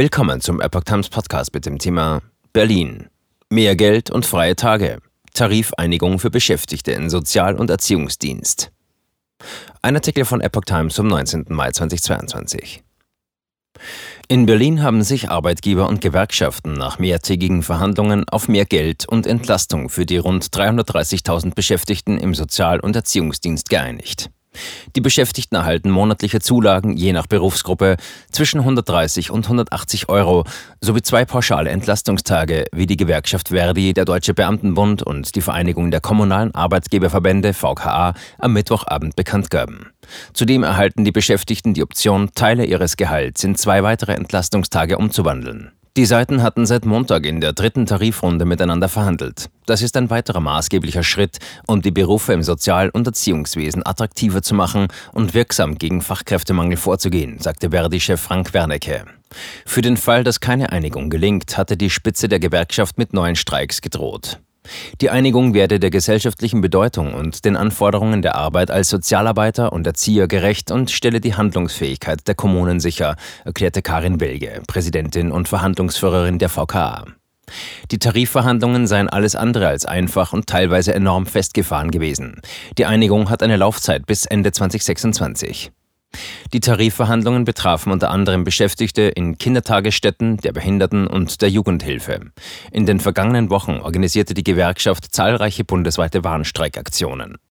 Willkommen zum Epoch Times Podcast mit dem Thema Berlin. Mehr Geld und freie Tage. Tarifeinigung für Beschäftigte in Sozial- und Erziehungsdienst. Ein Artikel von Epoch Times vom 19. Mai 2022. In Berlin haben sich Arbeitgeber und Gewerkschaften nach mehrtägigen Verhandlungen auf mehr Geld und Entlastung für die rund 330.000 Beschäftigten im Sozial- und Erziehungsdienst geeinigt. Die Beschäftigten erhalten monatliche Zulagen je nach Berufsgruppe zwischen 130 und 180 Euro sowie zwei pauschale Entlastungstage, wie die Gewerkschaft Verdi, der Deutsche Beamtenbund und die Vereinigung der kommunalen Arbeitgeberverbände VKA am Mittwochabend bekannt gaben. Zudem erhalten die Beschäftigten die Option, Teile ihres Gehalts in zwei weitere Entlastungstage umzuwandeln. Die Seiten hatten seit Montag in der dritten Tarifrunde miteinander verhandelt. Das ist ein weiterer maßgeblicher Schritt, um die Berufe im Sozial- und Erziehungswesen attraktiver zu machen und wirksam gegen Fachkräftemangel vorzugehen, sagte Verdi-Chef Frank Wernecke. Für den Fall, dass keine Einigung gelingt, hatte die Spitze der Gewerkschaft mit neuen Streiks gedroht. Die Einigung werde der gesellschaftlichen Bedeutung und den Anforderungen der Arbeit als Sozialarbeiter und Erzieher gerecht und stelle die Handlungsfähigkeit der Kommunen sicher, erklärte Karin Belge, Präsidentin und Verhandlungsführerin der VKA. Die Tarifverhandlungen seien alles andere als einfach und teilweise enorm festgefahren gewesen. Die Einigung hat eine Laufzeit bis Ende 2026. Die Tarifverhandlungen betrafen unter anderem Beschäftigte in Kindertagesstätten, der Behinderten und der Jugendhilfe. In den vergangenen Wochen organisierte die Gewerkschaft zahlreiche bundesweite Warnstreikaktionen.